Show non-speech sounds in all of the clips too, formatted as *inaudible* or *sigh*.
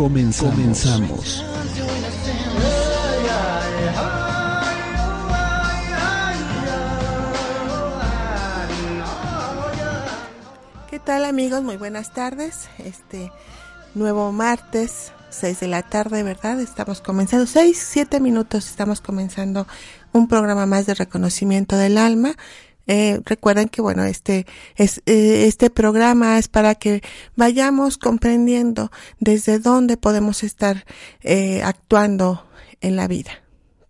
Comenzamos. Comenzamos. ¿Qué tal amigos? Muy buenas tardes. Este nuevo martes, 6 de la tarde, ¿verdad? Estamos comenzando, 6, 7 minutos, estamos comenzando un programa más de reconocimiento del alma. Eh, recuerden que bueno este es eh, este programa es para que vayamos comprendiendo desde dónde podemos estar eh, actuando en la vida.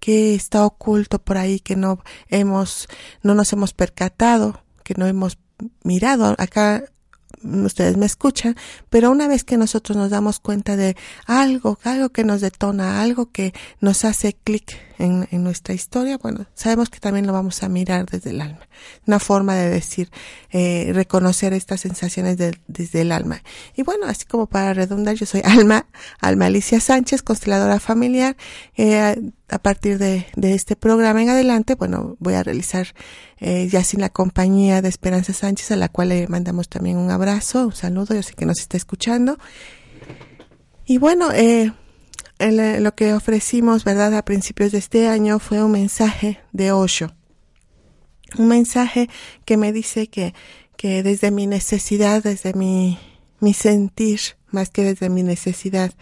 Qué está oculto por ahí que no hemos no nos hemos percatado que no hemos mirado acá ustedes me escuchan, pero una vez que nosotros nos damos cuenta de algo, algo que nos detona, algo que nos hace clic en, en, nuestra historia, bueno, sabemos que también lo vamos a mirar desde el alma. Una forma de decir, eh, reconocer estas sensaciones desde el alma. Y bueno, así como para redundar, yo soy *laughs* Alma, Alma Alicia Sánchez, consteladora familiar. Eh, a partir de, de, este programa en adelante, bueno, voy a realizar eh, ya sin la compañía de Esperanza Sánchez, a la cual le mandamos también un abrazo, un saludo, yo sé que nos está escuchando. Y bueno, eh, el, lo que ofrecimos, ¿verdad?, a principios de este año fue un mensaje de Osho. Un mensaje que me dice que, que desde mi necesidad, desde mi, mi sentir, más que desde mi necesidad,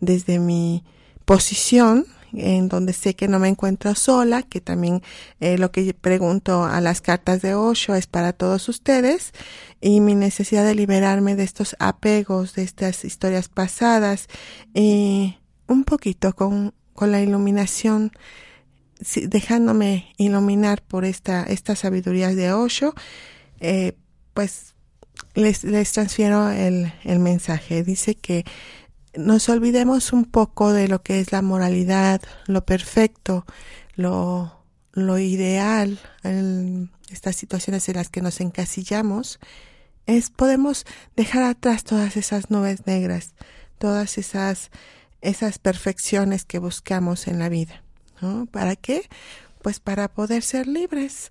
desde mi posición, en donde sé que no me encuentro sola, que también eh, lo que pregunto a las cartas de Osho es para todos ustedes, y mi necesidad de liberarme de estos apegos, de estas historias pasadas, y un poquito con, con la iluminación, dejándome iluminar por esta, esta sabiduría de Osho, eh, pues les, les transfiero el, el mensaje. Dice que nos olvidemos un poco de lo que es la moralidad, lo perfecto, lo, lo ideal, estas situaciones en las que nos encasillamos, es podemos dejar atrás todas esas nubes negras, todas esas esas perfecciones que buscamos en la vida. ¿no? ¿Para qué? Pues para poder ser libres.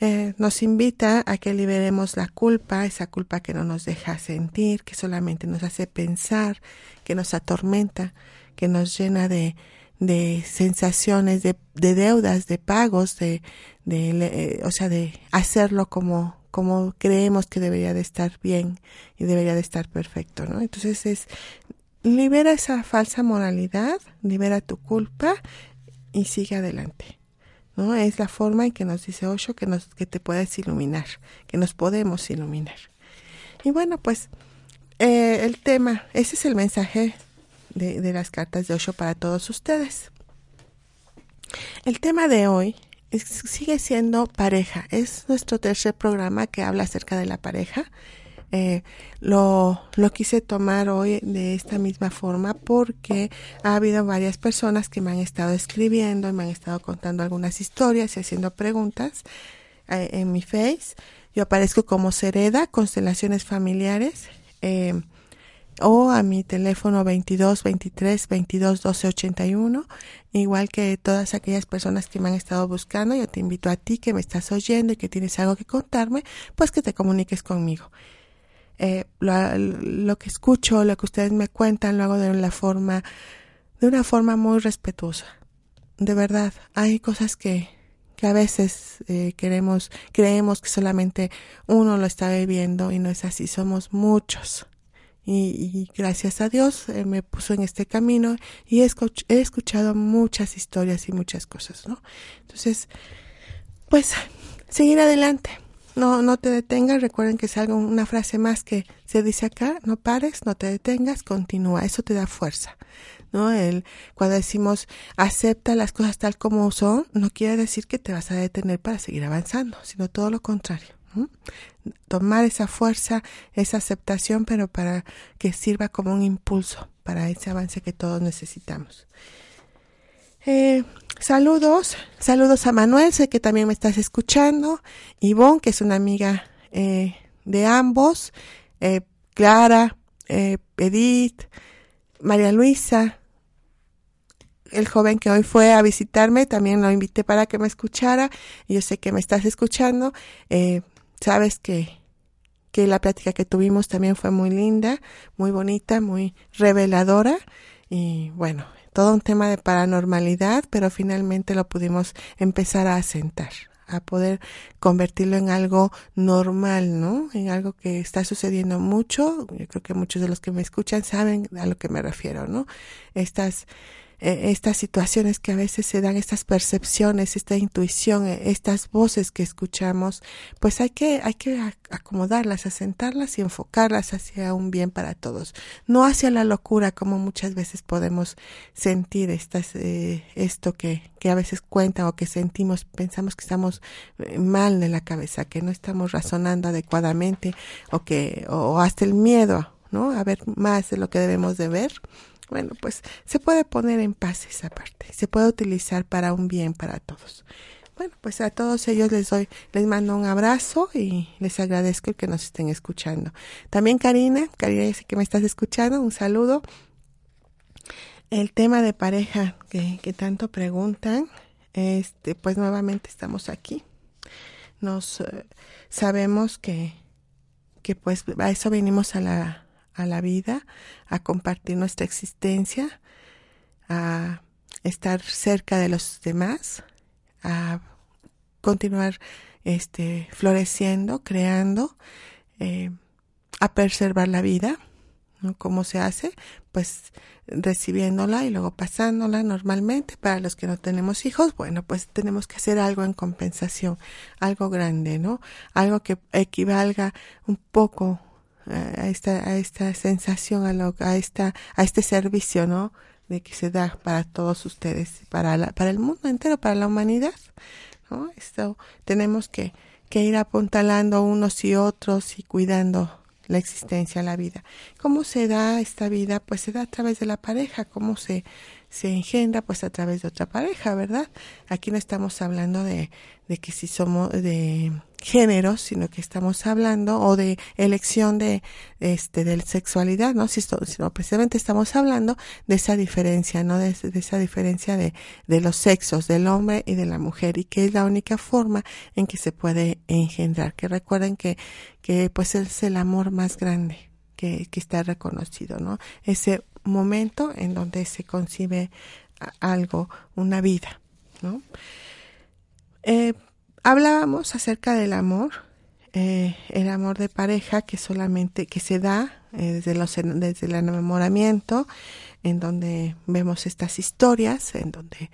Eh, nos invita a que liberemos la culpa, esa culpa que no nos deja sentir, que solamente nos hace pensar, que nos atormenta, que nos llena de, de sensaciones, de, de deudas, de pagos, de, de eh, o sea, de hacerlo como, como creemos que debería de estar bien y debería de estar perfecto, ¿no? Entonces es libera esa falsa moralidad, libera tu culpa y sigue adelante. ¿No? Es la forma en que nos dice Osho que nos que te puedes iluminar, que nos podemos iluminar. Y bueno, pues eh, el tema, ese es el mensaje de, de las cartas de Osho para todos ustedes. El tema de hoy sigue siendo pareja. Es nuestro tercer programa que habla acerca de la pareja eh, lo, lo quise tomar hoy de esta misma forma porque ha habido varias personas que me han estado escribiendo y me han estado contando algunas historias y haciendo preguntas eh, en mi face. Yo aparezco como Sereda, Constelaciones Familiares, eh, o a mi teléfono 22 23 22 12 81, igual que todas aquellas personas que me han estado buscando. Yo te invito a ti que me estás oyendo y que tienes algo que contarme, pues que te comuniques conmigo eh, lo, que escucho, lo que ustedes me cuentan, lo hago de la forma, de una forma muy respetuosa. De verdad, hay cosas que, que a veces eh, queremos, creemos que solamente uno lo está viviendo y no es así, somos muchos. Y, gracias a Dios eh, me puso en este camino y he, he escuchado muchas historias y muchas cosas, ¿no? Entonces, pues, seguir adelante no, no te detengas, recuerden que es una frase más que se dice acá, no pares, no te detengas, continúa, eso te da fuerza, ¿no? El, cuando decimos acepta las cosas tal como son, no quiere decir que te vas a detener para seguir avanzando, sino todo lo contrario. Tomar esa fuerza, esa aceptación, pero para que sirva como un impulso para ese avance que todos necesitamos. Eh, saludos, saludos a Manuel, sé que también me estás escuchando, Ivonne, que es una amiga eh, de ambos, eh, Clara, eh, Edith, María Luisa, el joven que hoy fue a visitarme, también lo invité para que me escuchara. Yo sé que me estás escuchando. Eh, sabes que, que la plática que tuvimos también fue muy linda, muy bonita, muy reveladora. Y bueno, todo un tema de paranormalidad, pero finalmente lo pudimos empezar a asentar a poder convertirlo en algo normal, ¿no? En algo que está sucediendo mucho. Yo creo que muchos de los que me escuchan saben a lo que me refiero, ¿no? Estas eh, estas situaciones que a veces se dan, estas percepciones, esta intuición, eh, estas voces que escuchamos, pues hay que, hay que acomodarlas, asentarlas y enfocarlas hacia un bien para todos, no hacia la locura como muchas veces podemos sentir estas, eh, esto que, que a veces cuenta o que sentimos, pensamos que estamos mal de la cabeza, que no estamos razonando adecuadamente o que, o hasta el miedo, ¿no? A ver más de lo que debemos de ver bueno, pues se puede poner en paz esa parte, se puede utilizar para un bien para todos. Bueno, pues a todos ellos les doy, les mando un abrazo y les agradezco el que nos estén escuchando. También Karina, Karina, dice que me estás escuchando, un saludo. El tema de pareja que, que tanto preguntan, este, pues nuevamente estamos aquí. Nos eh, sabemos que, que pues a eso venimos a la, a la vida, a compartir nuestra existencia, a estar cerca de los demás, a continuar este, floreciendo, creando, eh, a preservar la vida. ¿no? ¿Cómo se hace? Pues recibiéndola y luego pasándola normalmente. Para los que no tenemos hijos, bueno, pues tenemos que hacer algo en compensación, algo grande, ¿no? Algo que equivalga un poco a esta, a esta sensación, a, lo, a, esta, a este servicio, ¿no? De que se da para todos ustedes, para, la, para el mundo entero, para la humanidad, ¿no? Esto tenemos que, que ir apuntalando unos y otros y cuidando la existencia, la vida. ¿Cómo se da esta vida? Pues se da a través de la pareja. ¿Cómo se, se engendra? Pues a través de otra pareja, ¿verdad? Aquí no estamos hablando de, de que si somos de género, sino que estamos hablando o de elección de este de sexualidad, ¿no? Si sino precisamente estamos hablando de esa diferencia, ¿no? De, esa diferencia de, de los sexos, del hombre y de la mujer y que es la única forma en que se puede engendrar. Que recuerden que que pues es el amor más grande que, que está reconocido, ¿no? Ese momento en donde se concibe algo, una vida, ¿no? Eh, hablábamos acerca del amor, eh, el amor de pareja que solamente que se da eh, desde, los, desde el enamoramiento, en donde vemos estas historias, en donde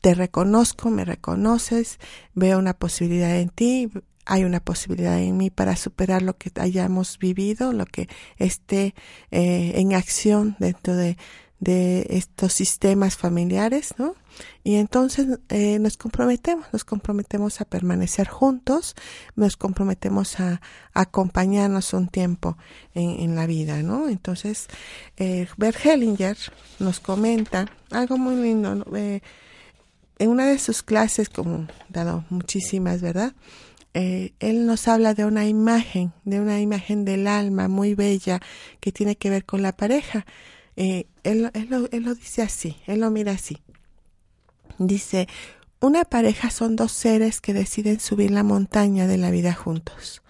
te reconozco, me reconoces, veo una posibilidad en ti, hay una posibilidad en mí para superar lo que hayamos vivido, lo que esté eh, en acción dentro de, de estos sistemas familiares, ¿no? Y entonces eh, nos comprometemos, nos comprometemos a permanecer juntos, nos comprometemos a, acompañarnos un tiempo en, en, la vida, ¿no? Entonces, eh, Bert Hellinger nos comenta algo muy lindo, eh, en una de sus clases, como dado muchísimas, ¿verdad? Eh, él nos habla de una imagen, de una imagen del alma muy bella que tiene que ver con la pareja eh, él, lo, él lo dice así, él lo mira así. Dice, una pareja son dos seres que deciden subir la montaña de la vida juntos.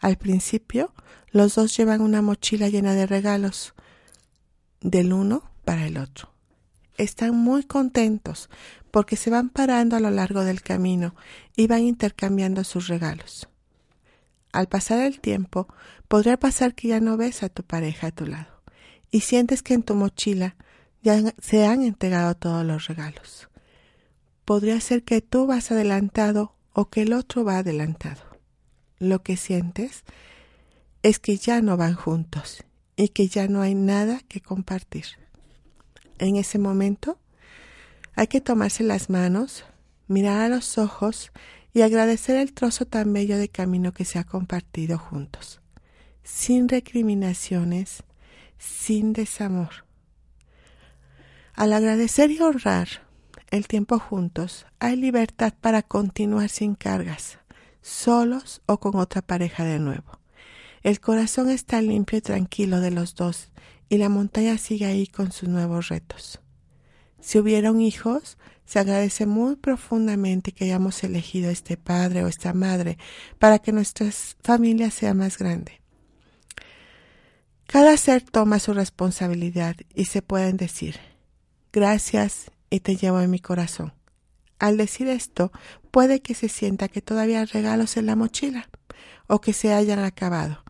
Al principio, los dos llevan una mochila llena de regalos del uno para el otro. Están muy contentos porque se van parando a lo largo del camino y van intercambiando sus regalos. Al pasar el tiempo, podría pasar que ya no ves a tu pareja a tu lado y sientes que en tu mochila ya se han entregado todos los regalos. Podría ser que tú vas adelantado o que el otro va adelantado. Lo que sientes es que ya no van juntos y que ya no hay nada que compartir. En ese momento hay que tomarse las manos, mirar a los ojos y agradecer el trozo tan bello de camino que se ha compartido juntos, sin recriminaciones, sin desamor, Al agradecer y honrar el tiempo juntos, hay libertad para continuar sin cargas, solos o con otra pareja de nuevo. El corazón está limpio y tranquilo de los dos y la montaña sigue ahí con sus nuevos retos. Si hubieron hijos, se agradece muy profundamente que hayamos elegido este padre o esta madre para que nuestra familia sea más grande. Cada ser toma su responsabilidad y se pueden decir, gracias y te llevo en mi corazón. Al decir esto, puede que se sienta que todavía hay regalos en la mochila o que se hayan acabado.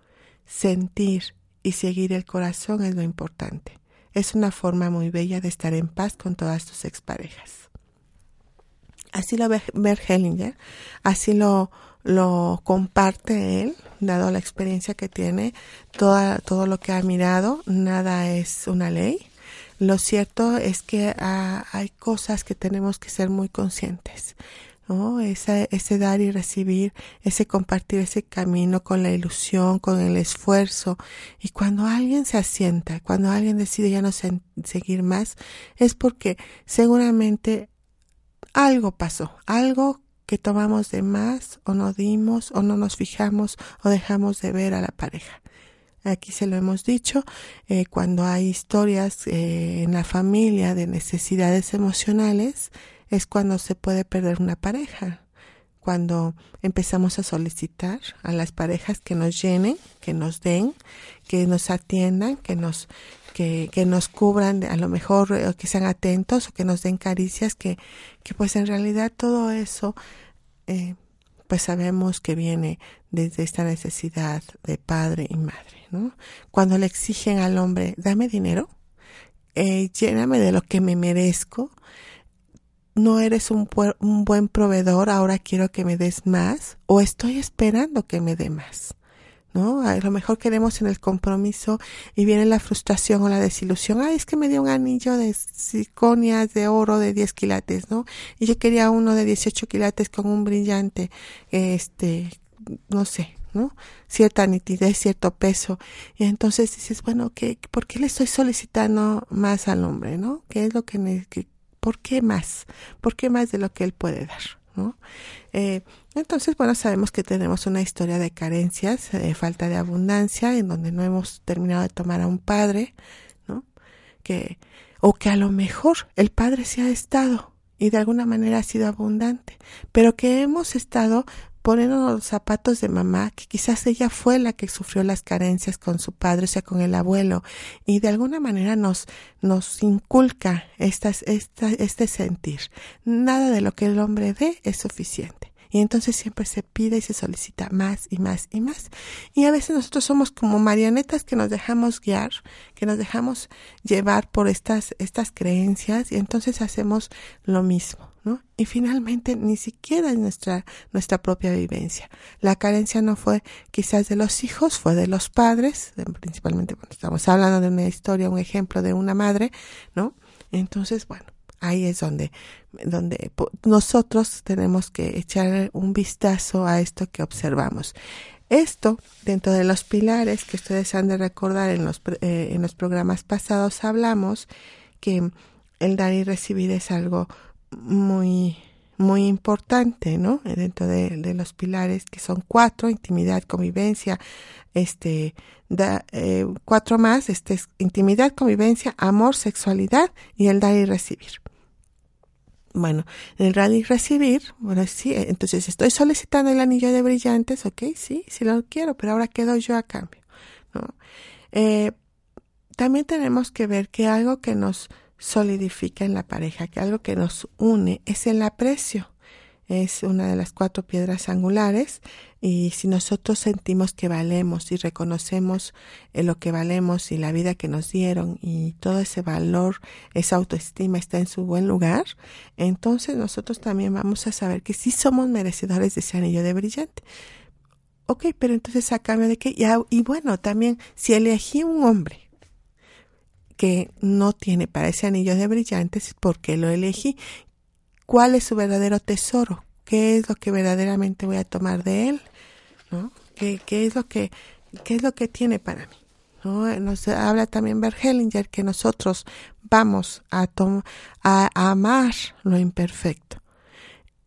Sentir y seguir el corazón es lo importante. Es una forma muy bella de estar en paz con todas tus exparejas. Así lo ve Hellinger, así lo, lo comparte él, dado la experiencia que tiene, toda, todo lo que ha mirado, nada es una ley. Lo cierto es que ah, hay cosas que tenemos que ser muy conscientes. ¿no? Ese, ese dar y recibir, ese compartir ese camino con la ilusión, con el esfuerzo. Y cuando alguien se asienta, cuando alguien decide ya no seguir más, es porque seguramente algo pasó, algo que tomamos de más o no dimos o no nos fijamos o dejamos de ver a la pareja. Aquí se lo hemos dicho, eh, cuando hay historias eh, en la familia de necesidades emocionales, es cuando se puede perder una pareja. Cuando empezamos a solicitar a las parejas que nos llenen, que nos den, que nos atiendan, que nos, que, nos cubran, a lo mejor eh, que sean atentos o que nos den caricias, que, que pues en realidad todo eso, eh, pues sabemos que viene desde esta necesidad de padre y madre, ¿no? Cuando le exigen al hombre, dame dinero, eh, lléname de lo que me merezco, no eres un, un, buen proveedor, ahora quiero que me des más o estoy esperando que me dé más. ¿No? A lo mejor queremos en el compromiso y viene la frustración o la desilusión. Ay, es que me dio un anillo de circonias de oro de 10 quilates, ¿no? Y yo quería uno de 18 quilates con un brillante, este, no sé, ¿no? Cierta nitidez, cierto peso. Y entonces dices, bueno, ¿qué, ¿por qué le estoy solicitando más al hombre, ¿no? ¿Qué es lo que, que ¿Por qué más? ¿Por qué más de lo que él puede dar? Eh, entonces, bueno, sabemos que tenemos una historia de carencias, de falta de abundancia, en donde no hemos terminado de tomar a un padre, ¿no? Que, o que a lo mejor el padre se ha estado y de alguna manera ha sido abundante, pero que hemos estado poniéndonos los zapatos de mamá, que quizás ella fue la que sufrió las carencias con su padre, o sea, con el abuelo, y de alguna manera nos, nos inculca estas, esta, este sentir. Nada de lo que el hombre dé es suficiente. Y entonces siempre se pide y se solicita más y más y más. Y a veces nosotros somos como marionetas que nos dejamos guiar, que nos dejamos llevar por estas, estas creencias y entonces hacemos lo mismo. Y finalmente ni siquiera es nuestra, nuestra propia vivencia. La carencia no fue quizás de los hijos, fue de los padres, principalmente cuando estamos hablando de una historia, un ejemplo de una madre, ¿no? Entonces, bueno, ahí es donde, donde nosotros tenemos que echar un vistazo a esto que observamos. Esto, dentro de los pilares que ustedes han de recordar en los, eh, en los programas pasados, hablamos que el dar y recibir es algo muy, muy importante, ¿no? Dentro de, los pilares que son cuatro, intimidad, convivencia, este, da, eh, cuatro más, este es intimidad, convivencia, amor, sexualidad y el dar y recibir. Bueno, el dar y recibir, bueno, sí, entonces estoy solicitando el anillo de brillantes, ok, sí, sí lo quiero, pero ahora quedo yo a cambio, ¿no? Eh, también tenemos que ver que algo que nos solidifica en la pareja, que algo que nos une es el aprecio. Es una de las cuatro piedras angulares y si nosotros sentimos que valemos y reconocemos eh, lo que valemos y la vida que nos dieron y todo ese valor, esa autoestima está en su buen lugar, entonces nosotros también vamos a saber que sí somos merecedores de ese anillo de brillante. Ok, pero entonces a cambio de qué? Y, y bueno, también si elegí un hombre que no tiene para ese anillo de brillantes, ¿por qué lo elegí? ¿Cuál es su verdadero tesoro? ¿Qué es lo que verdaderamente voy a tomar de él? ¿No? ¿Qué, qué es lo que, qué es lo que tiene para mí? ¿No? Nos habla también Bergelinger que nosotros vamos a, a, amar lo imperfecto.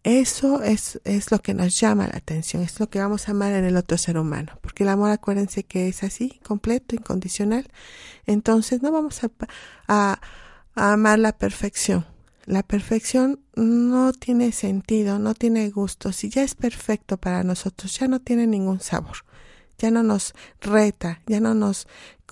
Eso es, es lo que nos llama la atención, es lo que vamos a amar en el otro ser humano, porque el amor, acuérdense que es así, completo, incondicional. Entonces no vamos a, a, amar la perfección. La perfección no tiene sentido, no tiene gusto. Si ya es perfecto para nosotros, ya no tiene ningún sabor ya no nos reta, ya no nos,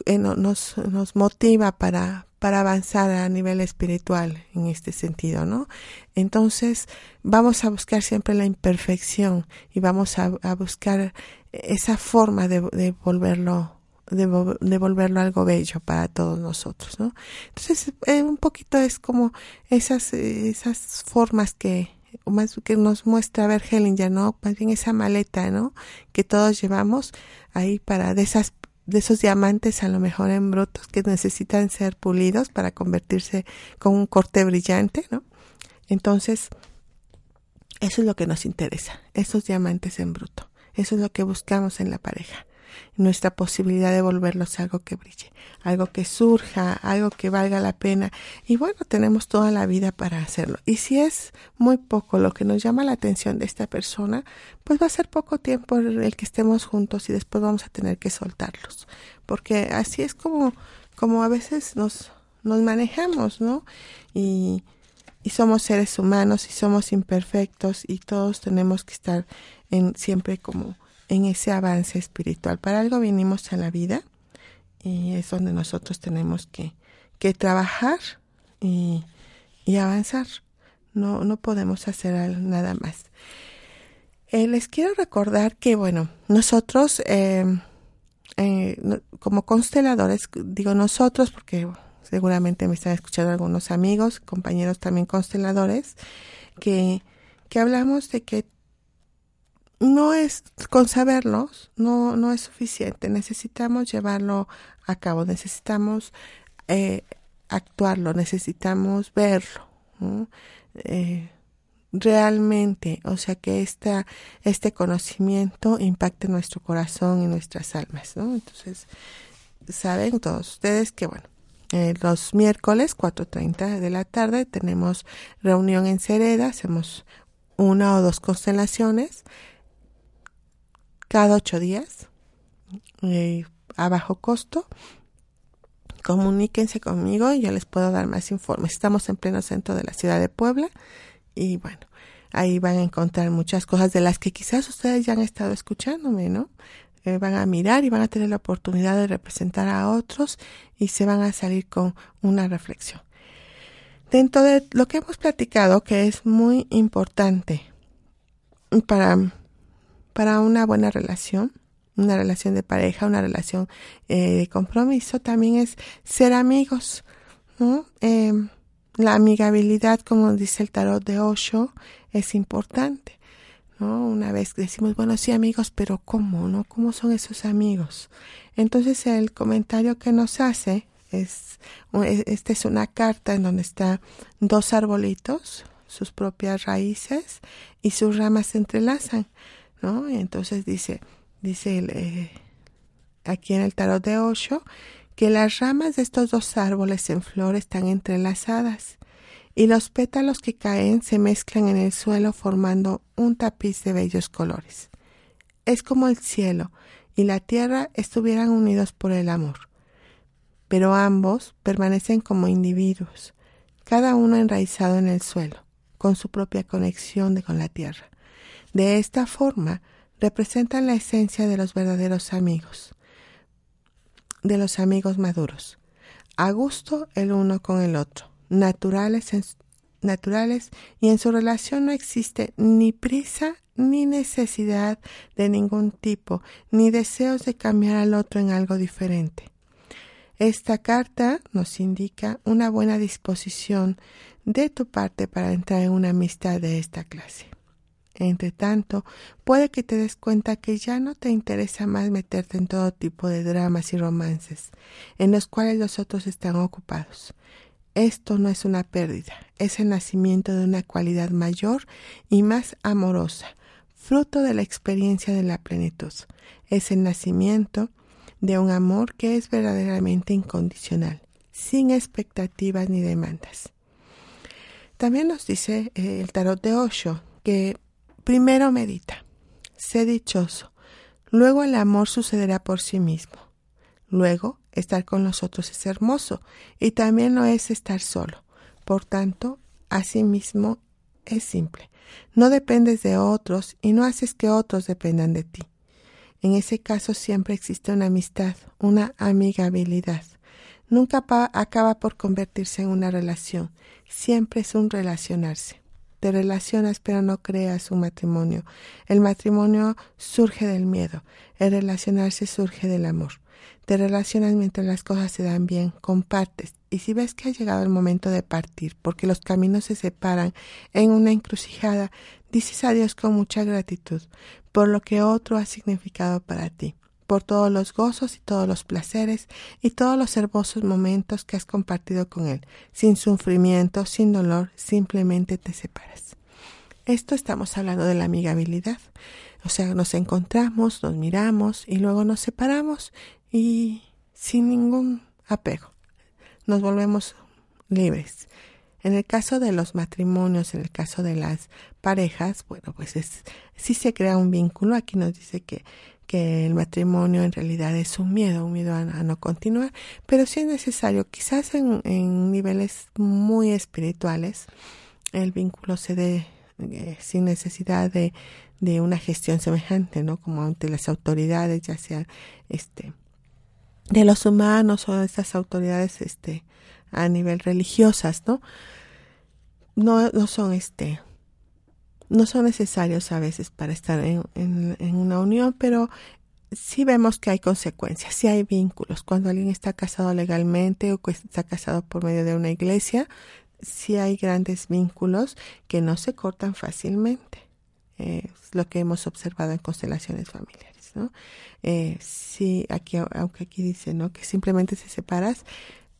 eh, nos, nos motiva para, para avanzar a nivel espiritual en este sentido, ¿no? Entonces vamos a buscar siempre la imperfección y vamos a, buscar esa forma de, de volverlo algo bello para todos nosotros, ¿no? Entonces, eh, un poquito es como esas, esas formas que, más que nos muestra ver Hellinger, ¿no? Más bien esa maleta, ¿no? Que todos llevamos ahí para de de esos diamantes a lo mejor en brutos que necesitan ser pulidos para convertirse con un corte brillante, ¿no? Entonces, eso es lo que nos interesa, esos diamantes en bruto. Eso es lo que buscamos en la pareja nuestra posibilidad de volverlos algo que brille, algo que surja, algo que valga la pena. Y bueno, tenemos toda la vida para hacerlo. Y si es muy poco lo que nos llama la atención de esta persona, pues va a ser poco tiempo el que estemos juntos y después vamos a tener que soltarlos. Porque así es como, como a veces nos, nos manejamos, ¿no? Y, y somos seres humanos y somos imperfectos y todos tenemos que estar en siempre como en ese avance espiritual. Para algo vinimos a la vida y es donde nosotros tenemos que, que trabajar y, y, avanzar. No, no podemos hacer nada más. Eh, les quiero recordar que, bueno, nosotros em, eh, como consteladores, digo nosotros porque seguramente me están escuchando algunos amigos, compañeros también consteladores, que, que hablamos de que no es con saberlos no no es suficiente necesitamos llevarlo a cabo necesitamos eh, actuarlo necesitamos verlo eh, realmente o sea que esta este conocimiento impacte nuestro corazón y nuestras almas ¿no? entonces saben todos ustedes que bueno eh, los miércoles 4.30 de la tarde tenemos reunión en Cereda, hacemos una o dos constelaciones cada ocho días eh, a bajo costo. Comuníquense conmigo y yo les puedo dar más informes. Estamos en pleno centro de la ciudad de Puebla y bueno, ahí van a encontrar muchas cosas de las que quizás ustedes ya han estado escuchándome, ¿no? Eh, van a mirar y van a tener la oportunidad de representar a otros y se van a salir con una reflexión. Dentro de lo que hemos platicado, que es muy importante para para una buena relación, una relación de pareja, una relación eh, de compromiso, también es ser amigos. Eh, la amigabilidad, como dice el tarot de Osho, es importante. ¿no? Una vez decimos, bueno, sí amigos, pero ¿cómo? ¿no? ¿Cómo son esos amigos? Entonces el comentario que nos hace es, esta es una carta en donde está dos arbolitos, sus propias raíces y sus ramas se entrelazan. ¿No? entonces dice, dice eh, aquí en el tarot de Osho, que las ramas de estos dos árboles en flor están entrelazadas y los pétalos que caen se mezclan en el suelo formando un tapiz de bellos colores. Es como el cielo y la tierra estuvieran unidos por el amor, pero ambos permanecen como individuos, cada uno enraizado en el suelo, con su propia conexión con la tierra. De esta forma, representan la esencia de los verdaderos amigos, de los amigos maduros, a gusto el uno con el otro, naturales, naturales y en su relación no existe ni prisa ni necesidad de ningún tipo, ni deseos de cambiar al otro en algo diferente. Esta carta nos indica una buena disposición de tu parte para entrar en una amistad de esta clase. Entre tanto, puede que te des cuenta que ya no te interesa más meterte en todo tipo de dramas y romances, en los cuales los otros están ocupados. Esto no es una pérdida, es el nacimiento de una cualidad mayor y más amorosa, fruto de la experiencia de la plenitud. Es el nacimiento de un amor que es verdaderamente incondicional, sin expectativas ni demandas. También nos dice eh, el tarot de Osho que primero medita, sé dichoso, luego el amor sucederá por sí mismo, luego estar con los otros es hermoso y también no es estar solo, por tanto, asimismo es simple. No dependes de otros y no haces que otros dependan de ti. En ese caso siempre existe una amistad, una amigabilidad. Nunca acaba por convertirse en una relación, siempre es un relacionarse. Te relacionas pero no creas un matrimonio. El matrimonio surge del miedo, el relacionarse surge del amor. Te relacionas mientras las cosas se dan bien, compartes, y si ves que ha llegado el momento de partir, porque los caminos se separan en una encrucijada, dices adiós con mucha gratitud por lo que otro ha significado para ti, por todos los gozos y todos los placeres y todos los hermosos momentos que has compartido con él, sin sufrimiento, sin dolor, simplemente te separas. Esto estamos hablando de la amigabilidad. O sea, nos encontramos, nos miramos y luego nos separamos y sin ningún apego. Nos volvemos libres. En el caso de los matrimonios, en el caso de las parejas, bueno, pues es, sí se crea un vínculo. Aquí nos dice que, que el matrimonio en realidad es un miedo, un miedo a, no continuar, pero sí es necesario, quizás en, niveles muy espirituales, el vínculo se dé eh, sin necesidad de, de una gestión semejante, ¿no? Como ante las autoridades, ya sea este de los humanos o de estas autoridades este a nivel religiosas, ¿no? No, no son este no son necesarios a veces para estar en, en, una unión, pero sí vemos que hay consecuencias, sí hay vínculos. Cuando alguien está casado legalmente o está casado por medio de una iglesia, sí hay grandes vínculos que no se cortan fácilmente. es lo que hemos observado en constelaciones familiares, ¿no? Eh, sí, aquí, aunque aquí dice, ¿no? Que simplemente se separas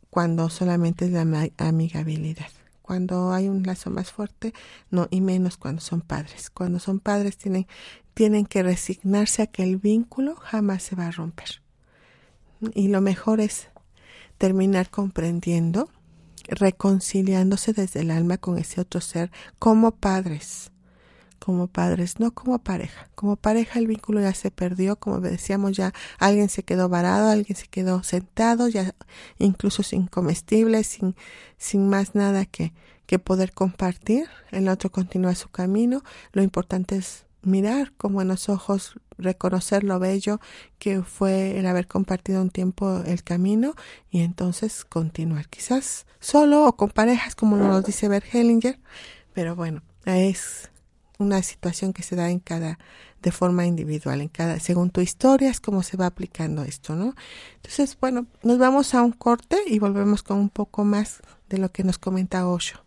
cuando solamente es la amigabilidad. Cuando hay un lazo más fuerte, no, y menos cuando son padres. Cuando son padres tienen, tienen que resignarse a que el vínculo jamás se va a romper. Y lo mejor es terminar comprendiendo reconciliándose desde el alma con ese otro ser como padres, como padres, no como pareja. Como pareja el vínculo ya se perdió, como decíamos ya, alguien se quedó varado, alguien se quedó sentado, ya incluso sin comestibles, sin, sin más nada que, que poder compartir. El otro continúa su camino. Lo importante es mirar con buenos ojos, reconocer lo bello que fue el haber compartido un tiempo el camino y entonces continuar. Quizás solo o con parejas, como nos dice Bert Hellinger, pero bueno, es una situación que se da en cada de forma individual en cada según tu historia es como se va aplicando esto no entonces bueno nos vamos a un corte y volvemos con un poco más de lo que nos comenta Osho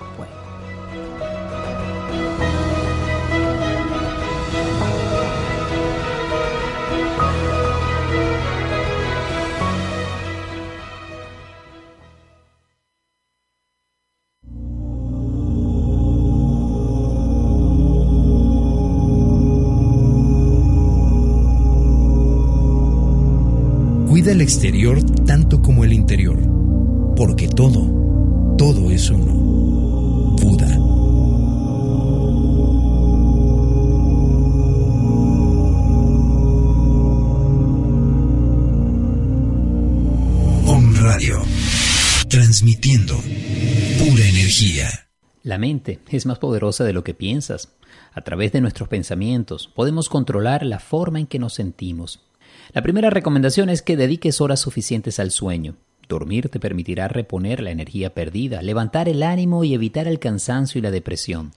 Cuida el exterior tanto como el interior, porque todo, todo es uno. Buda. Om Radio, transmitiendo pura energía. La mente es más poderosa de lo que piensas. A través de nuestros pensamientos podemos controlar la forma en que nos sentimos. La primera recomendación es que dediques horas suficientes al sueño. Dormir te permitirá reponer la energía perdida, levantar el ánimo y evitar el cansancio y la depresión.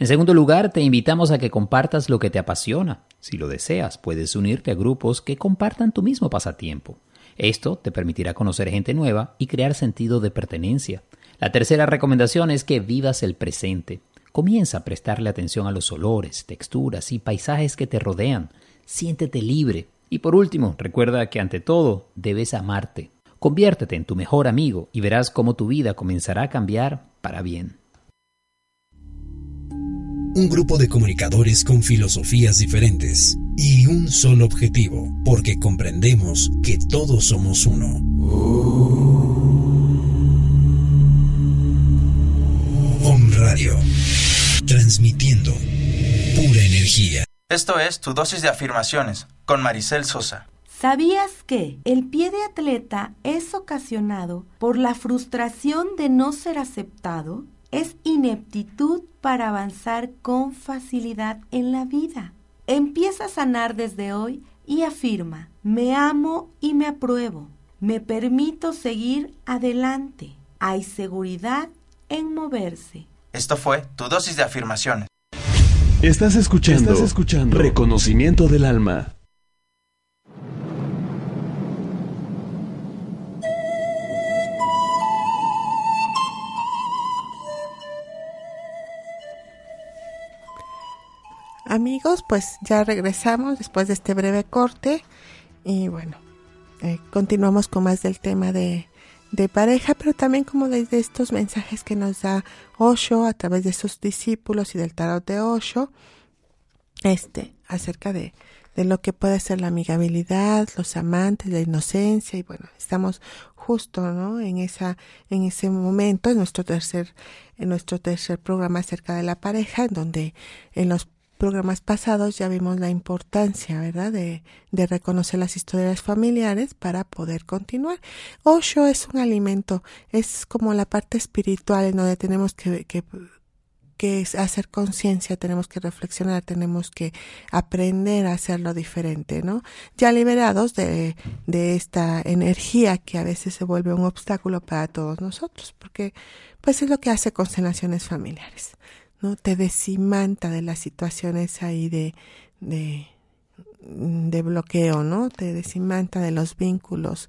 En segundo lugar, te invitamos a que compartas lo que te apasiona. Si lo deseas, puedes unirte a grupos que compartan tu mismo pasatiempo. Esto te permitirá conocer gente nueva y crear sentido de pertenencia. La tercera recomendación es que vivas el presente. Comienza a prestarle atención a los olores, texturas y paisajes que te rodean. Siéntete libre. Y por último, recuerda que ante todo debes amarte. Conviértete en tu mejor amigo y verás cómo tu vida comenzará a cambiar para bien un grupo de comunicadores con filosofías diferentes y un solo objetivo, porque comprendemos que todos somos uno. Om Radio, transmitiendo pura energía. Esto es tu dosis de afirmaciones con Maricel Sosa. ¿Sabías que el pie de atleta es ocasionado por la frustración de no ser aceptado? es ineptitud para avanzar con facilidad en la vida. Empieza a sanar desde hoy y afirma, me amo y me apruebo, me permito seguir adelante, hay seguridad en moverse. Esto fue tu dosis de afirmaciones. Estás escuchando, Estás escuchando Reconocimiento del Alma. Amigos, pues ya regresamos después de este breve corte. Y bueno, eh, continuamos con más del tema de, de pareja, pero también como desde estos mensajes que nos da Osho a través de sus discípulos y del tarot de Osho, este, acerca de, de lo que puede ser la amigabilidad, los amantes, la inocencia. Y bueno, estamos justo, ¿no? En esa, en ese momento, en nuestro tercer, en nuestro tercer programa acerca de la pareja, en donde en los programas pasados ya vimos la importancia, ¿verdad?, de, reconocer las historias familiares para poder continuar. Osho es un alimento, es como la parte espiritual en donde tenemos que, que, que hacer conciencia, tenemos que reflexionar, tenemos que aprender a hacerlo diferente, ¿no? Ya liberados de, de esta energía que a veces se vuelve un obstáculo para todos nosotros, porque pues es lo que hace constelaciones familiares ¿no? Te desimanta de las situaciones ahí de, de, de bloqueo, ¿no? Te desimanta de los vínculos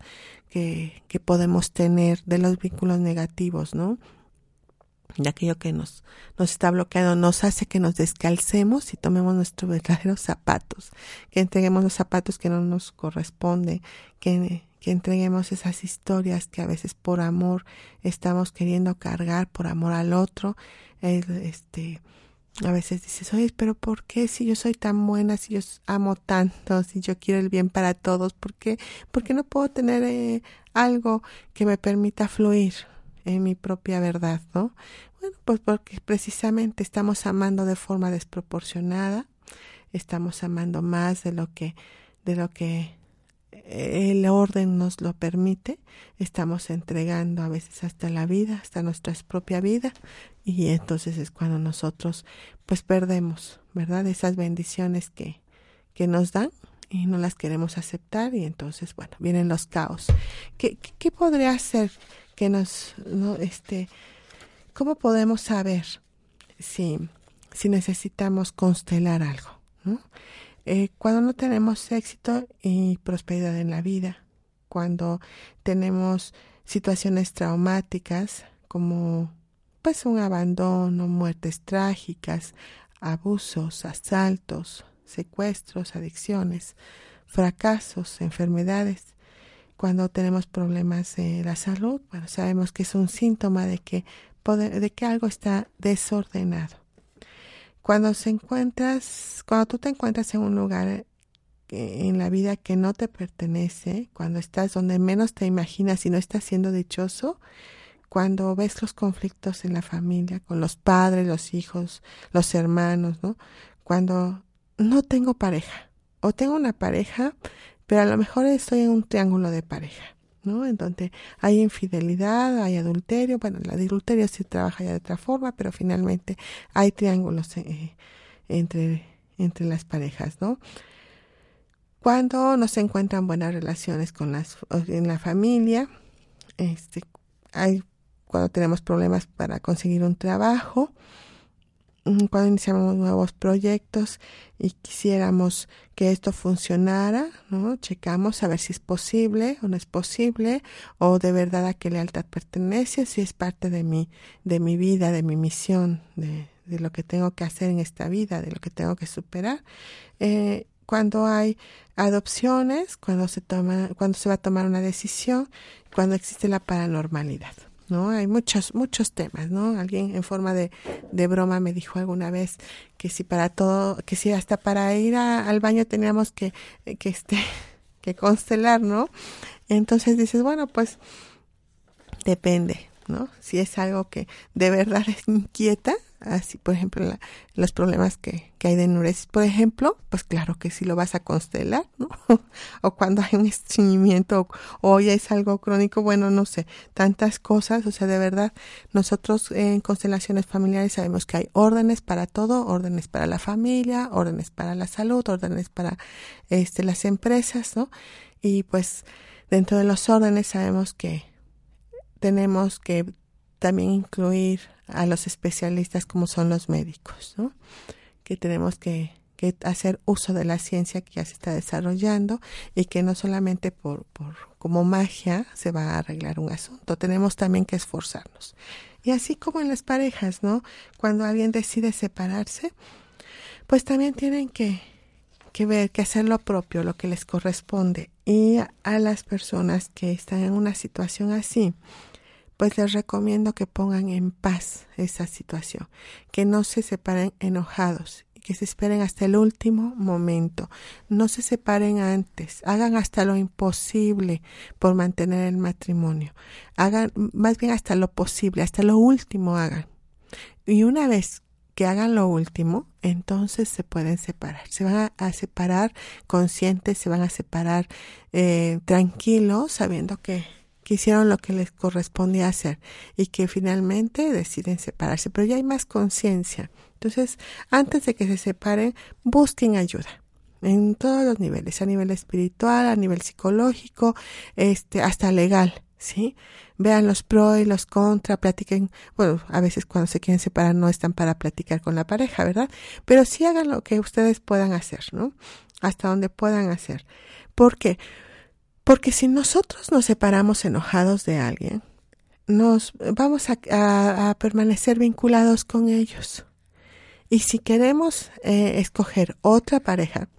que, que podemos tener, de los vínculos negativos, ¿no? de aquello que nos, nos está bloqueando, nos hace que nos descalcemos y tomemos nuestros verdaderos zapatos, que entreguemos los zapatos que no nos corresponde, que, que entreguemos esas historias que a veces por amor estamos queriendo cargar, por amor al otro, este, a veces dices, oye, pero ¿por qué si yo soy tan buena, si yo amo tanto, si yo quiero el bien para todos, ¿por qué, ¿por qué no puedo tener eh, algo que me permita fluir en mi propia verdad, no? Bueno, pues porque precisamente estamos amando de forma desproporcionada, estamos amando más de lo que, de lo que el orden nos lo permite, estamos entregando a veces hasta la vida, hasta nuestra propia vida, y entonces es cuando nosotros pues perdemos, ¿verdad? Esas bendiciones que, que nos dan y no las queremos aceptar y entonces, bueno, vienen los caos. ¿Qué, qué, podría ser que nos, no, este, cómo podemos saber si, si necesitamos constelar algo, ¿no? Eh, cuando no tenemos éxito y prosperidad en la vida, cuando tenemos situaciones traumáticas como pues un abandono, muertes trágicas, abusos, asaltos, secuestros, adicciones, fracasos, enfermedades. Cuando tenemos problemas de la salud, bueno, sabemos que es un síntoma de que, de que algo está desordenado. Cuando se encuentras, cuando tú te encuentras en un lugar en la vida que no te pertenece, cuando estás donde menos te imaginas y no estás siendo dichoso, cuando ves los conflictos en la familia, con los padres, los hijos, los hermanos, ¿no? Cuando no tengo pareja o tengo una pareja, pero a lo mejor estoy en un triángulo de pareja. ¿No? En donde hay infidelidad, hay adulterio, bueno, el adulterio sí trabaja ya de otra forma, pero finalmente hay triángulos eh, entre, entre las parejas, ¿no? Cuando no se encuentran buenas relaciones con las, en la familia, este, hay, cuando tenemos problemas para conseguir un trabajo, cuando iniciamos nuevos proyectos y quisiéramos que esto funcionara, ¿no? Checamos a ver si es posible o no es posible, o de verdad a qué lealtad pertenece, si es parte de mi, de mi vida, de mi misión, de, de lo que tengo que hacer en esta vida, de lo que tengo que superar. Eh, cuando hay adopciones, cuando se toma, cuando se va a tomar una decisión, cuando existe la paranormalidad. ¿No? Hay muchos, muchos temas, ¿no? Alguien en forma de, de broma me dijo alguna vez que si para todo, que si hasta para ir al baño teníamos que, que este, *laughs* que constelar, ¿no? Entonces dices, bueno, pues depende, ¿no? Si es algo que de verdad es *laughs* inquieta, así por ejemplo los problemas que, que, hay de enuresis por ejemplo pues claro que si lo vas a constelar no *laughs* o cuando hay un estreñimiento o, ya es algo crónico bueno no sé tantas cosas o sea de verdad nosotros en constelaciones familiares sabemos que hay órdenes para todo órdenes para la familia órdenes para la salud órdenes para este las empresas no y pues dentro de los órdenes sabemos que tenemos que también incluir a los especialistas como son los médicos, ¿no? que tenemos que, que, hacer uso de la ciencia que ya se está desarrollando y que no solamente por, por como magia se va a arreglar un asunto, tenemos también que esforzarnos. Y así como en las parejas, ¿no? Cuando alguien decide separarse, pues también tienen que, que ver, que hacer lo propio, lo que les corresponde. Y a las personas que están en una situación así, pues les recomiendo que pongan en paz esa situación, que no se separen enojados, que se esperen hasta el último momento, no se separen antes, hagan hasta lo imposible por mantener el matrimonio, hagan más bien hasta lo posible, hasta lo último hagan. Y una vez que hagan lo último, entonces se pueden separar. Se van a, separar conscientes, se van a separar eh, tranquilos, sabiendo que que hicieron lo que les correspondía hacer y que finalmente deciden separarse, pero ya hay más conciencia. Entonces, antes de que se separen, busquen ayuda en todos los niveles, a nivel espiritual, a nivel psicológico, este, hasta legal, ¿sí? Vean los pros y los contra, platiquen, bueno, a veces cuando se quieren separar no están para platicar con la pareja, ¿verdad? Pero sí hagan lo que ustedes puedan hacer, ¿no? Hasta donde puedan hacer. ¿Por qué? Porque si nosotros nos separamos enojados de alguien, nos vamos a, permanecer vinculados con ellos. Y si queremos eh, escoger otra pareja,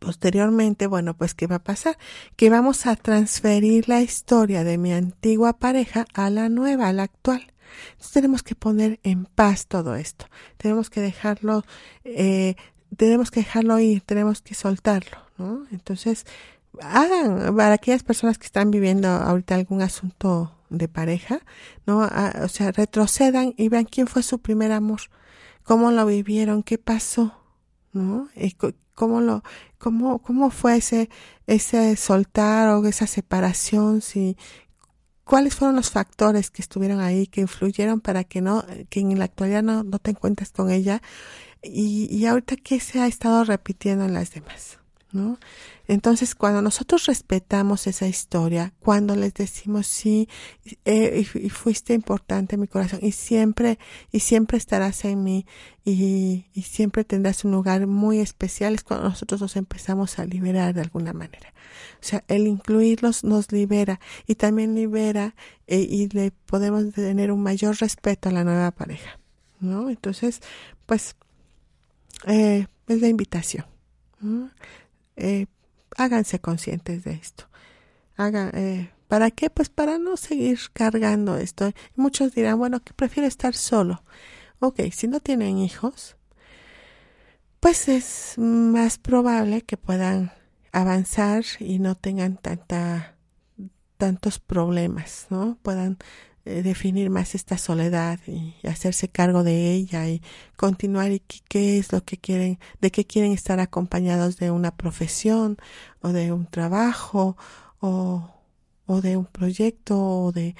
posteriormente, bueno, pues ¿qué va a pasar? Que vamos a transferir la historia de mi antigua pareja a la nueva, a la actual. Entonces tenemos que poner en paz todo esto. Tenemos que dejarlo, eh, tenemos que dejarlo ir, tenemos que soltarlo, ¿no? Entonces, hagan para aquellas personas que están viviendo ahorita algún asunto de pareja, ¿no? Ah, o sea, retrocedan y vean quién fue su primer amor, cómo lo vivieron, qué pasó, ¿no? Y cómo lo, cómo, cómo fue ese, ese soltar o esa separación, si, cuáles fueron los factores que estuvieron ahí, que influyeron para que no, que en la actualidad no, no te encuentres con ella, y, y ahorita qué se ha estado repitiendo en las demás. ¿No? Entonces, cuando nosotros respetamos esa historia, cuando les decimos sí, eh, y, fuiste importante en mi corazón, y siempre, y siempre estarás en mí, y, siempre tendrás un lugar muy especial, es cuando nosotros nos empezamos a liberar de alguna manera. O sea, el incluirlos nos libera, y también libera, eh, y le podemos tener un mayor respeto a la nueva pareja, ¿no? Entonces, pues, eh, es la invitación. Eh, háganse conscientes de esto. Hagan, eh, ¿Para qué? Pues para no seguir cargando esto. Muchos dirán, bueno, que prefiero estar solo. Ok, si no tienen hijos, pues es más probable que puedan avanzar y no tengan tanta tantos problemas, ¿no? Puedan eh, definir más esta soledad y hacerse cargo de ella y continuar y qué, es lo que quieren, de qué quieren estar acompañados de una profesión o de un trabajo o, o de un proyecto o de,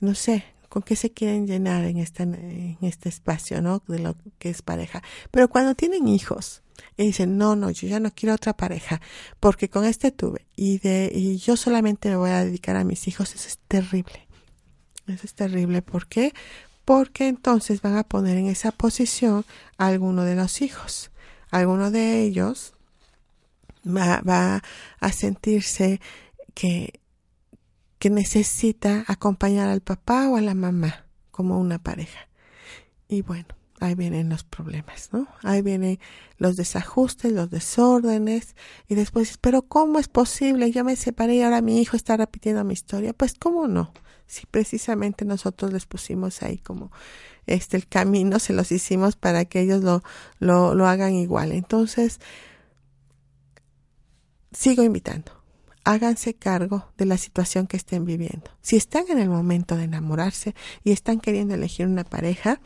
no sé, con qué se quieren llenar en este, en este espacio, ¿no? De lo que es pareja. Pero cuando tienen hijos y dicen, no, no, yo ya no quiero otra pareja, porque con este tuve y de, y yo solamente me voy a dedicar a mis hijos, eso es terrible. Eso es terrible. ¿Por qué? Porque entonces van a poner en esa posición a alguno de los hijos. Alguno de ellos va, va a sentirse que que necesita acompañar al papá o a la mamá como una pareja. Y bueno, ahí vienen los problemas, ¿no? Ahí vienen los desajustes, los desórdenes y después, pero ¿cómo es posible? Yo me separé y ahora mi hijo está repitiendo mi historia. Pues ¿cómo no? Si precisamente nosotros les pusimos ahí como este el camino, se los hicimos para que ellos lo, lo, lo hagan igual. Entonces, sigo invitando háganse cargo de la situación que estén viviendo. Si están en el momento de enamorarse y están queriendo elegir una pareja,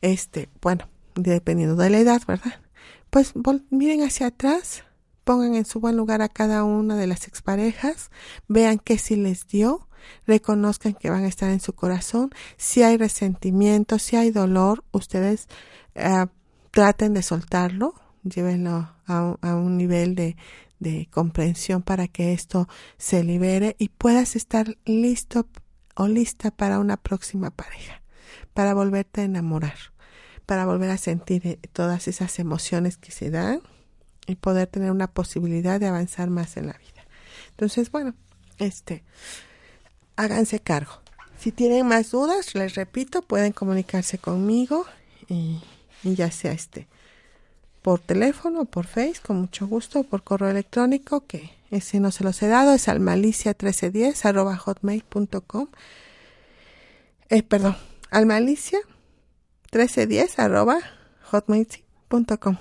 este, bueno, dependiendo de la edad, ¿verdad? Pues miren hacia atrás, pongan en su buen lugar a cada una de las exparejas, vean qué sí les dio, reconozcan que van a estar en su corazón, si hay resentimiento, si hay dolor, ustedes eh, traten de soltarlo, llévenlo a, a un nivel de, de comprensión para que esto se libere y puedas estar listo o lista para una próxima pareja, para volverte a enamorar, para volver a sentir eh, todas esas emociones que se dan y poder tener una posibilidad de avanzar más en la vida. Entonces, bueno, este, háganse cargo. Si tienen más dudas, les repito, pueden comunicarse conmigo y, ya sea este por teléfono, por Face, con mucho gusto, por correo electrónico, que ese no se los he dado, es almalicia1310 arroba hotmail.com. Eh, perdón, almalicia1310 arroba hotmail.com.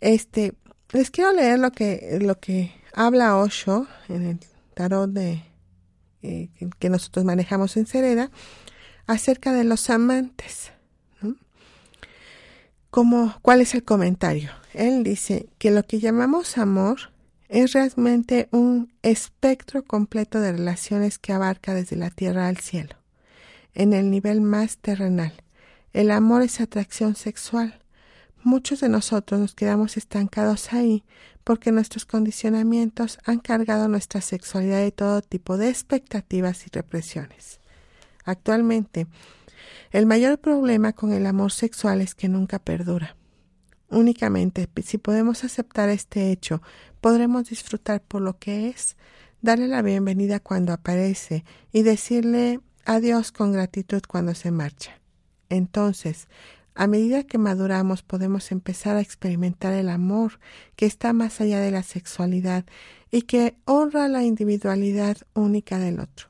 Este, les quiero leer lo que, lo que habla Osho en el tarot de, que nosotros manejamos en Cereda acerca de los amantes ¿cuál es el comentario? Él dice que lo que llamamos amor es realmente un espectro completo de relaciones que abarca desde la tierra al cielo, en el nivel más terrenal. El amor es atracción sexual. Muchos de nosotros nos quedamos estancados ahí porque nuestros condicionamientos han cargado nuestra sexualidad de todo tipo de expectativas y represiones. Actualmente, el mayor problema con el amor sexual es que nunca perdura. Únicamente si podemos aceptar este hecho, podremos disfrutar por lo que es, darle la bienvenida cuando aparece y decirle adiós con gratitud cuando se marcha. Entonces, a medida que maduramos podemos empezar a experimentar el amor que está más allá de la sexualidad y que honra la individualidad única del otro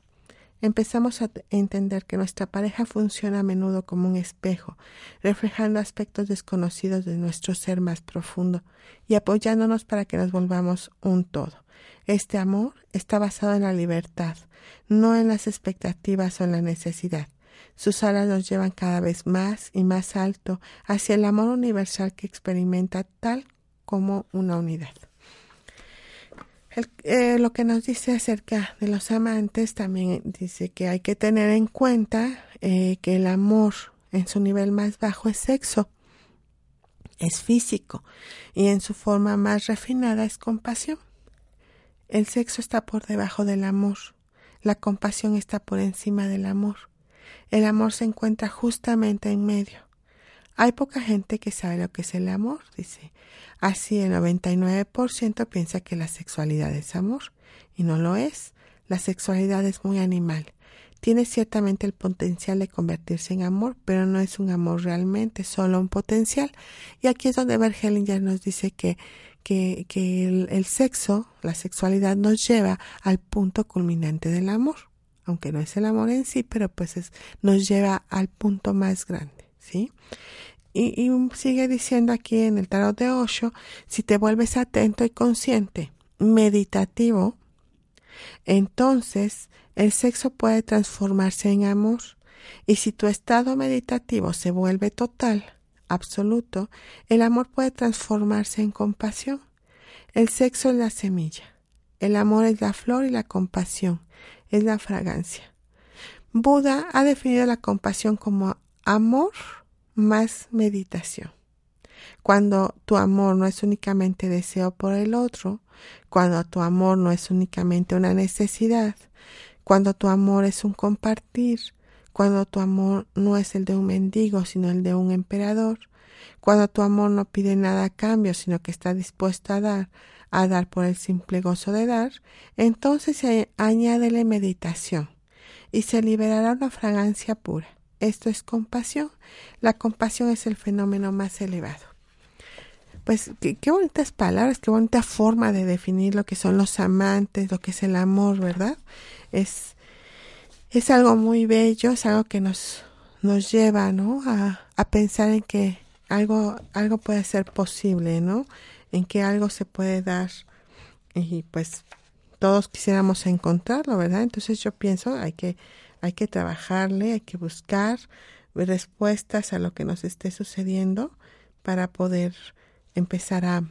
empezamos a entender que nuestra pareja funciona a menudo como un espejo, reflejando aspectos desconocidos de nuestro ser más profundo y apoyándonos para que nos volvamos un todo. Este amor está basado en la libertad, no en las expectativas o en la necesidad. Sus alas nos llevan cada vez más y más alto hacia el amor universal que experimenta tal como una unidad. Eh, lo que nos dice acerca de los amantes también dice que hay que tener en cuenta eh, que el amor en su nivel más bajo es sexo, es físico y en su forma más refinada es compasión. El sexo está por debajo del amor, la compasión está por encima del amor. El amor se encuentra justamente en medio. Hay poca gente que sabe lo que es el amor, dice. Así el 99% piensa que la sexualidad es amor y no lo es. La sexualidad es muy animal. Tiene ciertamente el potencial de convertirse en amor, pero no es un amor realmente, solo un potencial. Y aquí es donde Bergelinger nos dice que, que, el sexo, la sexualidad nos lleva al punto culminante del amor. Aunque no es el amor en sí, pero pues es, nos lleva al punto más grande. ¿sí? Y, sigue diciendo aquí en el tarot de Osho, si te vuelves atento y consciente, meditativo, entonces el sexo puede transformarse en amor. Y si tu estado meditativo se vuelve total, absoluto, el amor puede transformarse en compasión. El sexo es la semilla, el amor es la flor y la compasión es la fragancia. Buda ha definido la compasión como amor más meditación. Cuando tu amor no es únicamente deseo por el otro, cuando tu amor no es únicamente una necesidad, cuando tu amor es un compartir, cuando tu amor no es el de un mendigo, sino el de un emperador, cuando tu amor no pide nada a cambio, sino que está dispuesto a dar, a dar por el simple gozo de dar, entonces añádele meditación y se liberará una fragancia pura. Esto es compasión. La compasión es el fenómeno más elevado. Pues qué, bonitas palabras, qué bonita forma de definir lo que son los amantes, lo que es el amor, ¿verdad? Es, es algo muy bello, es algo que nos, nos lleva, ¿no? A, a pensar en que algo, algo puede ser posible, ¿no? En que algo se puede dar. Y pues todos quisiéramos encontrarlo, ¿verdad? Entonces yo pienso, hay que, hay que trabajarle, hay que buscar respuestas a lo que nos esté sucediendo para poder empezar a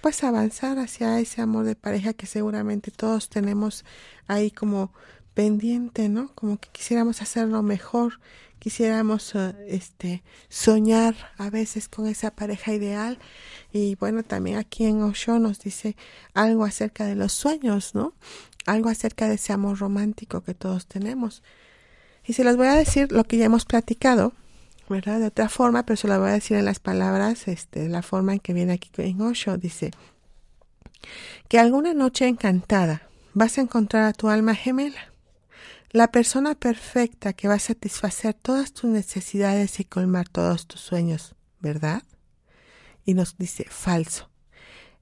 pues avanzar hacia ese amor de pareja que seguramente todos tenemos ahí como pendiente, ¿no? Como que quisiéramos hacerlo mejor, quisiéramos eh, este soñar a veces con esa pareja ideal y bueno, también aquí en Osho nos dice algo acerca de los sueños, ¿no? Algo acerca de ese amor romántico que todos tenemos. Y se los voy a decir lo que ya hemos platicado, ¿verdad? De otra forma, pero se lo voy a decir en las palabras, este, la forma en que viene aquí en Osho, dice que alguna noche encantada vas a encontrar a tu alma gemela la persona perfecta que va a satisfacer todas tus necesidades y colmar todos tus sueños, ¿verdad? Y nos dice falso.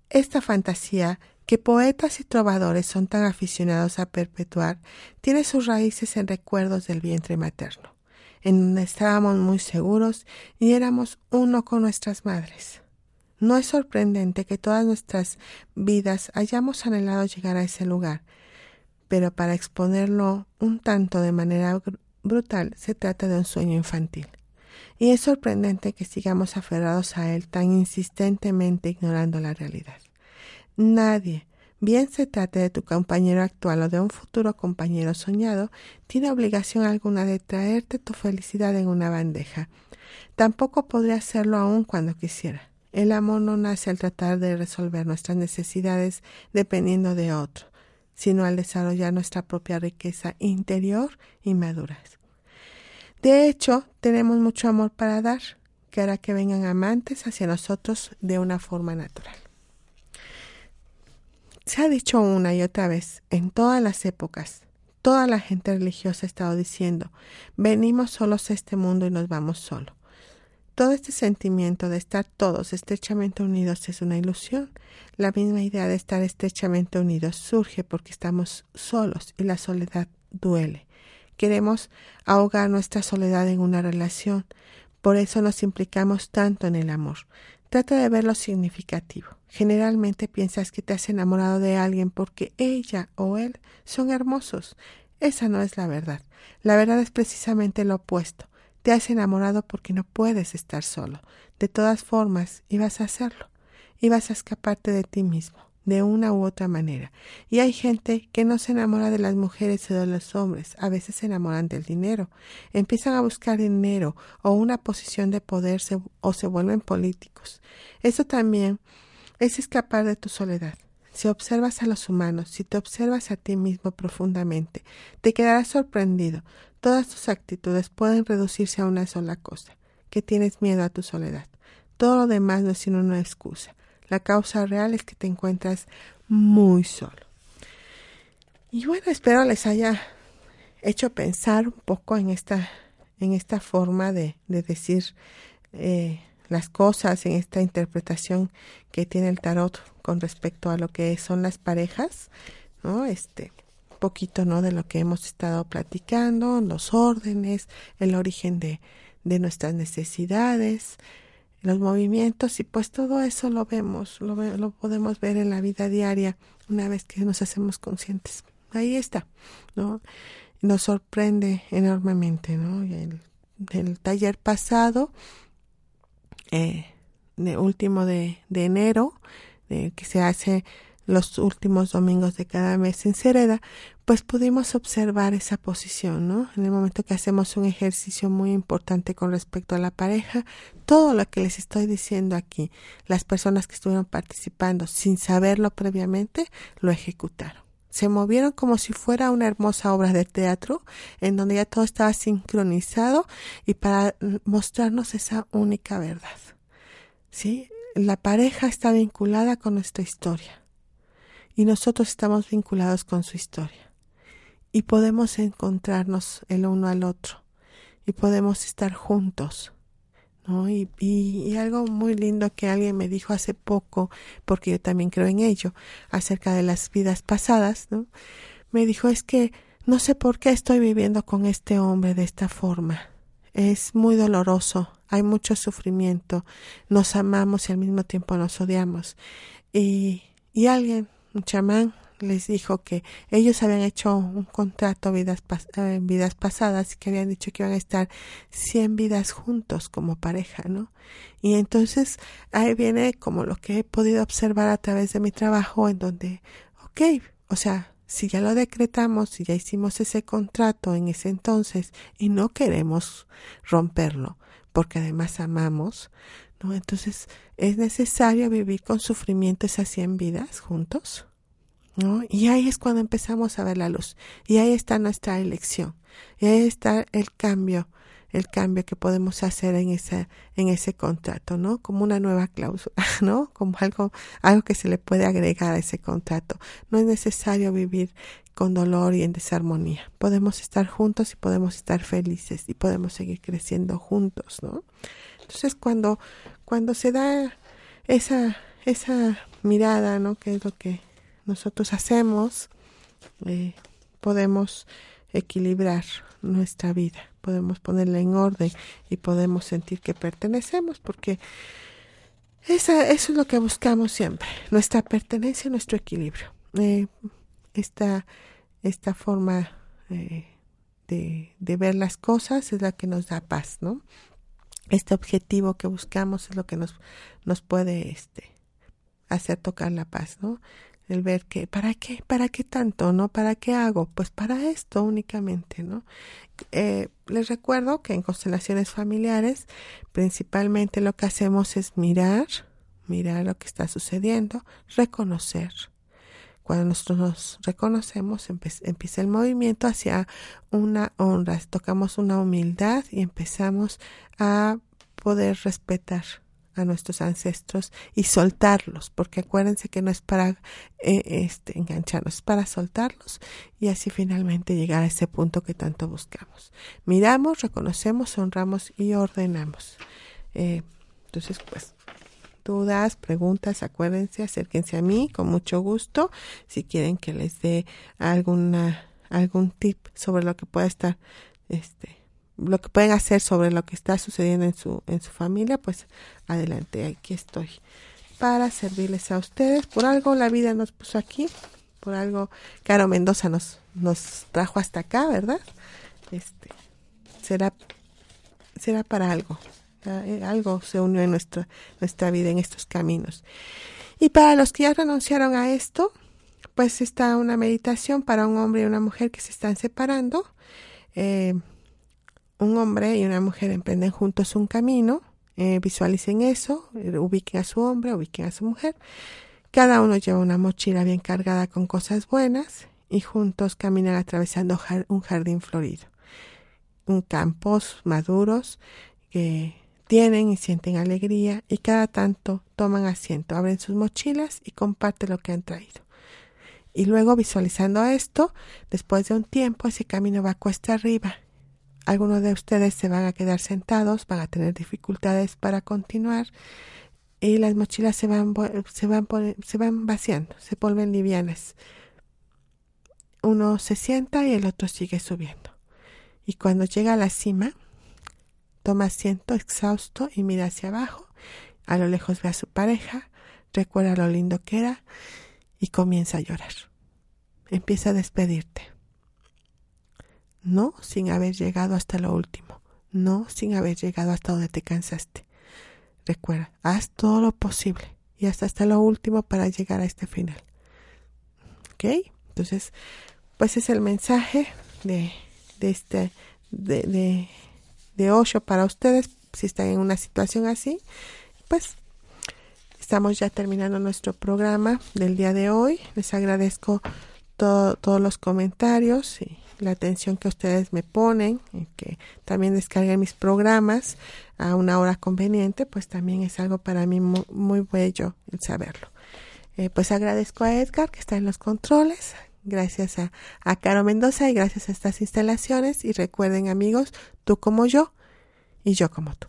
Esta fantasía que poetas y trovadores son tan aficionados a perpetuar tiene sus raíces en recuerdos del vientre materno, en donde estábamos muy seguros y éramos uno con nuestras madres. No es sorprendente que todas nuestras vidas hayamos anhelado llegar a ese lugar, pero para exponerlo un tanto de manera brutal se trata de un sueño infantil. Y es sorprendente que sigamos aferrados a él tan insistentemente ignorando la realidad. Nadie, bien se trate de tu compañero actual o de un futuro compañero soñado, tiene obligación alguna de traerte tu felicidad en una bandeja. Tampoco podría hacerlo aún cuando quisiera. El amor no nace al tratar de resolver nuestras necesidades dependiendo de otro sino al desarrollar nuestra propia riqueza interior y madurez. De hecho, tenemos mucho amor para dar, que hará que vengan amantes hacia nosotros de una forma natural. Se ha dicho una y otra vez, en todas las épocas, toda la gente religiosa ha estado diciendo, venimos solos a este mundo y nos vamos solos. Todo este sentimiento de estar todos estrechamente unidos es una ilusión. La misma idea de estar estrechamente unidos surge porque estamos solos y la soledad duele. Queremos ahogar nuestra soledad en una relación. Por eso nos implicamos tanto en el amor. Trata de ver lo significativo. Generalmente piensas que te has enamorado de alguien porque ella o él son hermosos. Esa no es la verdad. La verdad es precisamente lo opuesto. Te has enamorado porque no puedes estar solo. De todas formas, ibas a hacerlo. Ibas a escaparte de ti mismo, de una u otra manera. Y hay gente que no se enamora de las mujeres o de los hombres, a veces se enamoran del dinero. Empiezan a buscar dinero o una posición de poder o se vuelven políticos. Eso también es escapar de tu soledad. Si observas a los humanos, si te observas a ti mismo profundamente, te quedarás sorprendido. Todas tus actitudes pueden reducirse a una sola cosa, que tienes miedo a tu soledad. Todo lo demás no es sino una excusa. La causa real es que te encuentras muy solo. Y bueno, espero les haya hecho pensar un poco en esta, en esta forma de, de decir eh, las cosas, en esta interpretación que tiene el tarot con respecto a lo que son las parejas, ¿no? Este poquito, ¿no? De lo que hemos estado platicando, los órdenes, el origen de, de nuestras necesidades, los movimientos y pues todo eso lo vemos, lo, lo podemos ver en la vida diaria una vez que nos hacemos conscientes. Ahí está, ¿no? Nos sorprende enormemente, ¿no? El, taller pasado eh, de último de, de enero, que se hace los últimos domingos de cada mes en Sereda, pues pudimos observar esa posición, ¿no? En el momento que hacemos un ejercicio muy importante con respecto a la pareja, todo lo que les estoy diciendo aquí, las personas que estuvieron participando sin saberlo previamente, lo ejecutaron. Se movieron como si fuera una hermosa obra de teatro en donde ya todo estaba sincronizado y para mostrarnos esa única verdad. ¿Sí? La pareja está vinculada con nuestra historia y nosotros estamos vinculados con su historia y podemos encontrarnos el uno al otro y podemos estar juntos. ¿no? Y, y, algo muy lindo que alguien me dijo hace poco, porque yo también creo en ello, acerca de las vidas pasadas, ¿no? me dijo es que no sé por qué estoy viviendo con este hombre de esta forma. Es muy doloroso, hay mucho sufrimiento, nos amamos y al mismo tiempo nos odiamos. Y, y alguien chamán les dijo que ellos habían hecho un contrato vidas en vidas pasadas y que habían dicho que iban a estar 100 vidas juntos como pareja, ¿no? Y entonces ahí viene como lo que he podido observar a través de mi trabajo en donde, ok, o sea, si ya lo decretamos, si ya hicimos ese contrato en ese entonces y no queremos romperlo, porque además amamos, ¿no? Entonces es necesario vivir con sufrimiento esas 100 vidas juntos. ¿No? Y ahí es cuando empezamos a ver la luz. Y ahí está nuestra elección. Y ahí está el cambio, el cambio que podemos hacer en ese, en ese contrato, ¿no? Como una nueva cláusula, *laughs* ¿no? Como algo, algo que se le puede agregar a ese contrato. No es necesario vivir con dolor y en desarmonía. Podemos estar juntos y podemos estar felices y podemos seguir creciendo juntos, ¿no? Entonces cuando, cuando se da esa, esa mirada, ¿no? Que es lo que nosotros hacemos, eh, podemos equilibrar nuestra vida, podemos ponerla en orden y podemos sentir que pertenecemos, porque esa, eso es lo que buscamos siempre, nuestra pertenencia, nuestro equilibrio. Eh, esta, esta forma eh, de, de ver las cosas es la que nos da paz, ¿no? este objetivo que buscamos es lo que nos, nos puede este, hacer tocar la paz, ¿no? El ver que, ¿para qué? ¿Para qué tanto? ¿No? ¿Para qué hago? Pues para esto únicamente, ¿no? Eh, les recuerdo que en constelaciones familiares principalmente lo que hacemos es mirar, mirar lo que está sucediendo, reconocer, cuando nosotros nos reconocemos, empieza el movimiento hacia una honra, tocamos una humildad y empezamos a poder respetar a nuestros ancestros y soltarlos, porque acuérdense que no es para eh, este, engancharnos, es para soltarlos y así finalmente llegar a ese punto que tanto buscamos. Miramos, reconocemos, honramos y ordenamos. Eh, entonces, pues dudas, preguntas, acuérdense, acérquense a mí con mucho gusto. Si quieren que les dé alguna, algún tip sobre lo que pueda estar, este, lo que pueden hacer sobre lo que está sucediendo en su, en su familia, pues adelante, aquí estoy para servirles a ustedes. Por algo la vida nos puso aquí, por algo Caro Mendoza nos, nos trajo hasta acá, ¿verdad? Este, será, será para algo. Eh, algo se unió en nuestra, nuestra vida en estos caminos. Y para los que ya renunciaron a esto, pues está una meditación para un hombre y una mujer que se están separando. Eh, un hombre y una mujer emprenden juntos un camino, eh, visualicen eso, ubiquen a su hombre, ubiquen a su mujer. Cada uno lleva una mochila bien cargada con cosas buenas y juntos caminan atravesando un jardín florido. Un campos maduros que tienen y sienten alegría y cada tanto toman asiento, abren sus mochilas y comparten lo que han traído. Y luego visualizando esto, después de un tiempo ese camino va cuesta arriba. Algunos de ustedes se van a quedar sentados, van a tener dificultades para continuar y las mochilas se van, se van, se van vaciando, se vuelven livianas. Uno se sienta y el otro sigue subiendo. Y cuando llega a la cima, Toma asiento exhausto y mira hacia abajo. A lo lejos ve a su pareja, recuerda lo lindo que era y comienza a llorar. Empieza a despedirte. No sin haber llegado hasta lo último. No sin haber llegado hasta donde te cansaste. Recuerda, haz todo lo posible y hasta hasta lo último para llegar a este final. ¿Ok? Entonces, pues es el mensaje de, de este, de, de, para ustedes, si están en una situación así, pues estamos ya terminando nuestro programa del día de hoy. Les agradezco todos los comentarios y la atención que ustedes me ponen, y que también descarguen mis programas a una hora conveniente, pues también es algo para mí muy, muy bello el saberlo. Eh, pues agradezco a Edgar que está en los controles, gracias a, a Caro Mendoza y gracias a estas instalaciones y recuerden amigos, tú como yo y yo como tú.